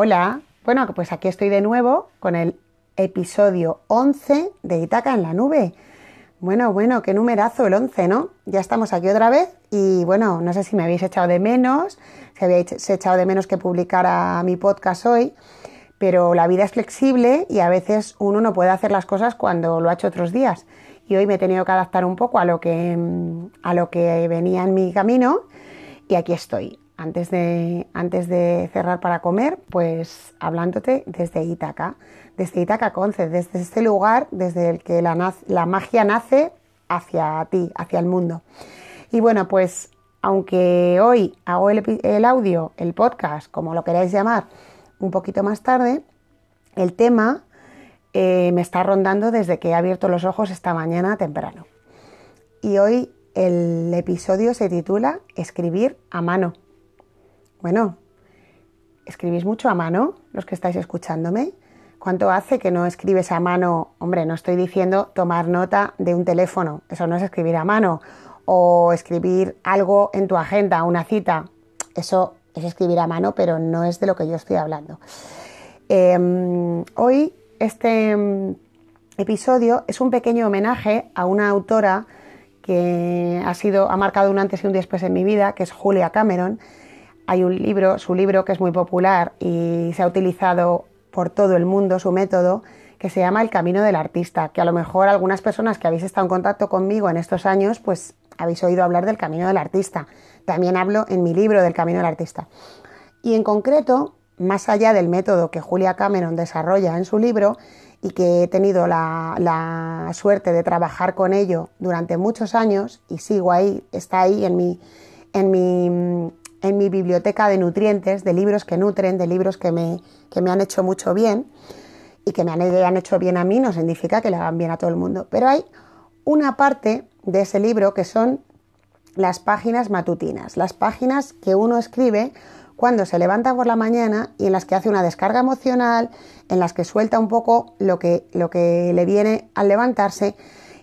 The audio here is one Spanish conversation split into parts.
Hola, bueno, pues aquí estoy de nuevo con el episodio 11 de Itaca en la nube. Bueno, bueno, qué numerazo el 11, ¿no? Ya estamos aquí otra vez y bueno, no sé si me habéis echado de menos, si habéis echado de menos que publicara mi podcast hoy, pero la vida es flexible y a veces uno no puede hacer las cosas cuando lo ha hecho otros días. Y hoy me he tenido que adaptar un poco a lo que, a lo que venía en mi camino y aquí estoy antes de, antes de cerrar para comer, pues hablándote desde Ítaca, desde Ítaca Conce, desde este lugar desde el que la, magia nace hacia ti, hacia el mundo. Y bueno, pues aunque hoy hago el, audio, el podcast, como lo queráis llamar, un poquito más tarde, el tema eh, me está rondando desde que he abierto los ojos esta mañana temprano. Y hoy el episodio se titula Escribir a mano. Bueno, ¿escribís mucho a mano los que estáis escuchándome? ¿Cuánto hace que no escribes a mano? Hombre, no estoy diciendo tomar nota de un teléfono, eso no es escribir a mano. O escribir algo en tu agenda, una cita, eso es escribir a mano, pero no es de lo que yo estoy hablando. Em, hoy este em, episodio es un pequeño homenaje a una autora que ha sido, ha marcado un antes y un después en mi vida, que es Julia Cameron hay un libro, su libro que es muy popular y se ha utilizado por todo el mundo, su método, que se llama El Camino del Artista, que a lo mejor algunas personas que habéis estado en contacto conmigo en estos años, pues habéis oído hablar del Camino del Artista. También hablo en mi libro del Camino del Artista. Y en concreto, más allá del método que Julia Cameron desarrolla en su libro y que he tenido la, suerte de trabajar con ello durante muchos años y sigo ahí, está ahí en mi, en mi en mi biblioteca de nutrientes, de libros que nutren, de libros que me, que me han hecho mucho bien y que me han, hecho bien a mí, no significa que le hagan bien a todo el mundo. Pero hay una parte de ese libro que son las páginas matutinas, las páginas que uno escribe cuando se levanta por la mañana y en las que hace una descarga emocional, en las que suelta un poco lo que, lo que le viene al levantarse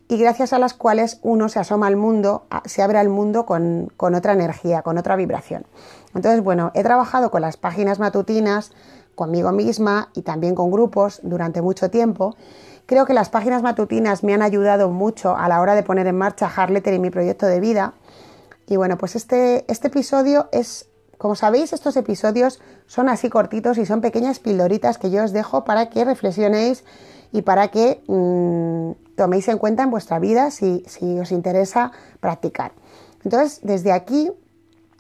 y gracias a las cuales uno se asoma al mundo, se abre al mundo con, otra energía, con otra vibración. Entonces, bueno, he trabajado con las páginas matutinas, conmigo misma y también con grupos durante mucho tiempo. Creo que las páginas matutinas me han ayudado mucho a la hora de poner en marcha Harletter y mi proyecto de vida. Y bueno, pues este, este episodio es, como sabéis, estos episodios son así cortitos y son pequeñas pildoritas que yo os dejo para que reflexionéis y para que mm, toméis en cuenta en vuestra vida si, os interesa practicar. Entonces, desde aquí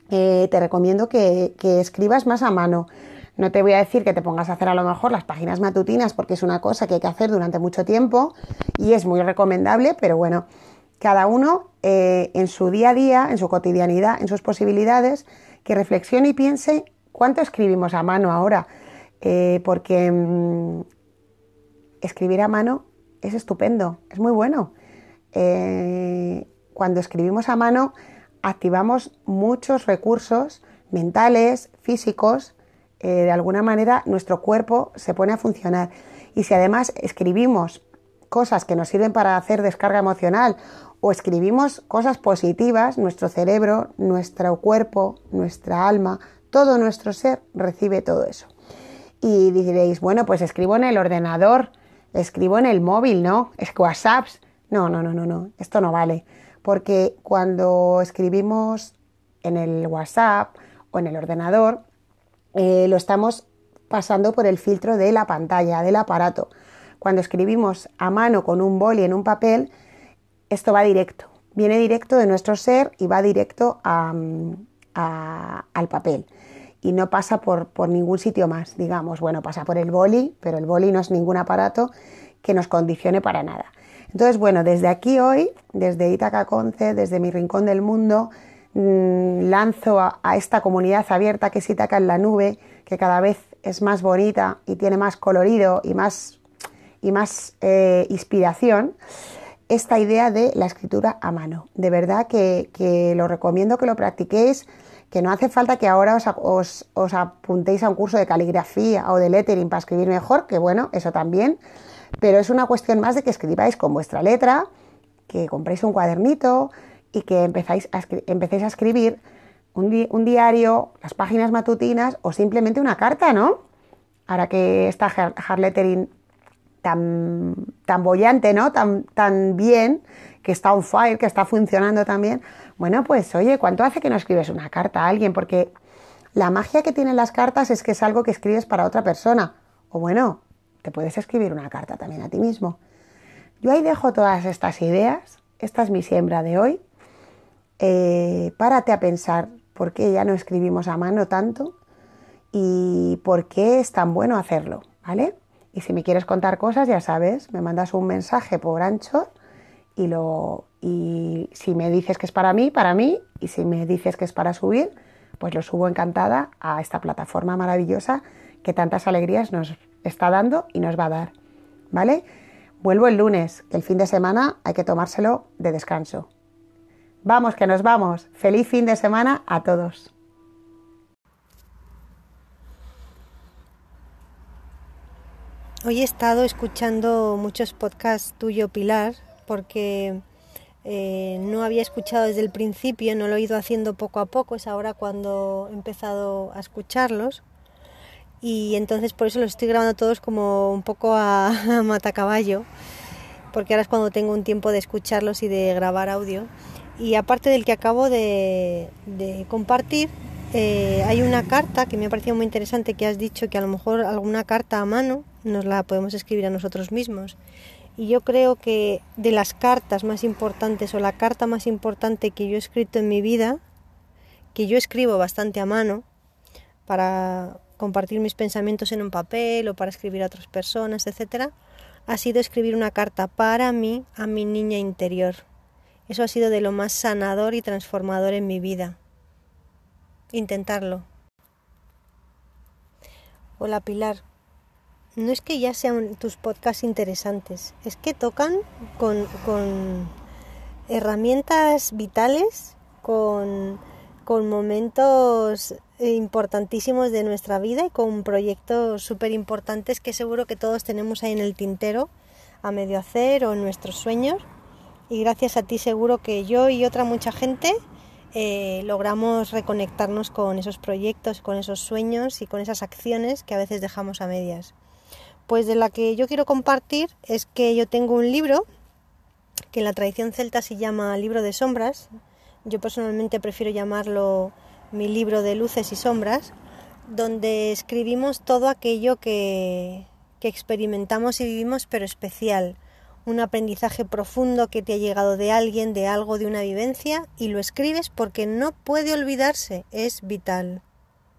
eh, te recomiendo que, escribas más a mano. No te voy a decir que te pongas a hacer a lo mejor las páginas matutinas porque es una cosa que hay que hacer durante mucho tiempo y es muy recomendable, pero bueno, cada uno eh, en su día a día, en su cotidianidad, en sus posibilidades, que reflexione y piense cuánto escribimos a mano ahora, eh, porque mm, escribir a mano es estupendo, es muy bueno. Eh, cuando escribimos a mano activamos muchos recursos mentales, físicos, eh, de alguna manera nuestro cuerpo se pone a funcionar. Y si además escribimos cosas que nos sirven para hacer descarga emocional o escribimos cosas positivas, nuestro cerebro, nuestro cuerpo, nuestra alma, todo nuestro ser recibe todo eso. Y diréis, bueno, pues escribo en el ordenador, escribo en el móvil, ¿no? Es WhatsApp. No, no, no, no, no, esto no vale. Porque cuando escribimos en el WhatsApp o en el ordenador, eh, lo estamos pasando por el filtro de la pantalla, del aparato. Cuando escribimos a mano con un boli en un papel, esto va directo. Viene directo de nuestro ser y va directo al papel y no pasa por, ningún sitio más, digamos. Bueno, pasa por el boli, pero el boli no es ningún aparato que nos condicione para nada. Entonces, bueno, desde aquí hoy, desde Itaca Conce, desde mi rincón del mundo, mm, lanzo a, esta comunidad abierta que es Itaca en la nube, que cada vez es más bonita y tiene más colorido y más, y más eh, inspiración, esta idea de la escritura a mano. De verdad que, que lo recomiendo que lo practiquéis que no hace falta que ahora os, apuntéis a un curso de caligrafía o de lettering para escribir mejor, que bueno, eso también, pero es una cuestión más de que escribáis con vuestra letra, que compréis un cuadernito y que empezáis empecéis a escribir un, diario, las páginas matutinas o simplemente una carta, ¿no? ahora que está hard lettering tan, tan bollante, ¿no? Tan, bien, que está on fire, que está funcionando también. Bueno, pues oye, ¿cuánto hace que no escribes una carta a alguien? Porque la magia que tienen las cartas es que es algo que escribes para otra persona. O bueno, te puedes escribir una carta también a ti mismo. Yo ahí dejo todas estas ideas. Esta es mi siembra de hoy. Eh, párate a pensar por qué ya no escribimos a mano tanto y por qué es tan bueno hacerlo, ¿vale? Y si me quieres contar cosas, ya sabes, me mandas un mensaje por ancho y, lo, y si me dices que es para mí, para mí, y si me dices que es para subir, pues lo subo encantada a esta plataforma maravillosa que tantas alegrías nos está dando y nos va a dar, ¿vale? Vuelvo el lunes, que el fin de semana hay que tomárselo de descanso. Vamos, que nos vamos. Feliz fin de semana a todos. Hoy he estado escuchando muchos podcasts tuyo, Pilar, porque eh, no había escuchado desde el principio, no lo he ido haciendo poco a poco, es ahora cuando he empezado a escucharlos. Y entonces por eso los estoy grabando todos como un poco a, a matacaballo, porque ahora es cuando tengo un tiempo de escucharlos y de grabar audio. Y aparte del que acabo de, compartir, eh, hay una carta que me ha parecido muy interesante que has dicho que a lo mejor alguna carta a mano nos la podemos escribir a nosotros mismos. Y yo creo que de las cartas más importantes o la carta más importante que yo he escrito en mi vida, que yo escribo bastante a mano para compartir mis pensamientos en un papel o para escribir a otras personas, etcétera, ha sido escribir una carta para mí a mi niña interior eso ha sido de lo más sanador y transformador en mi vida. Intentarlo. Hola Pilar. No es que ya sean tus podcasts interesantes, es que tocan con, con herramientas vitales, con, con momentos importantísimos de nuestra vida y con proyectos súper importantes que seguro que todos tenemos ahí en el tintero a medio hacer o en nuestros sueños y gracias a ti seguro que yo y otra mucha gente eh, logramos reconectarnos con esos proyectos, con esos sueños y con esas acciones que a veces dejamos a medias. Pues de la que yo quiero compartir es que yo tengo un libro que en la tradición celta se llama Libro de Sombras. Yo personalmente prefiero llamarlo mi libro de luces y sombras, donde escribimos todo aquello que, que experimentamos y vivimos, pero especial un aprendizaje profundo que te ha llegado de alguien, de algo, de una vivencia, y lo escribes porque no puede olvidarse, es vital.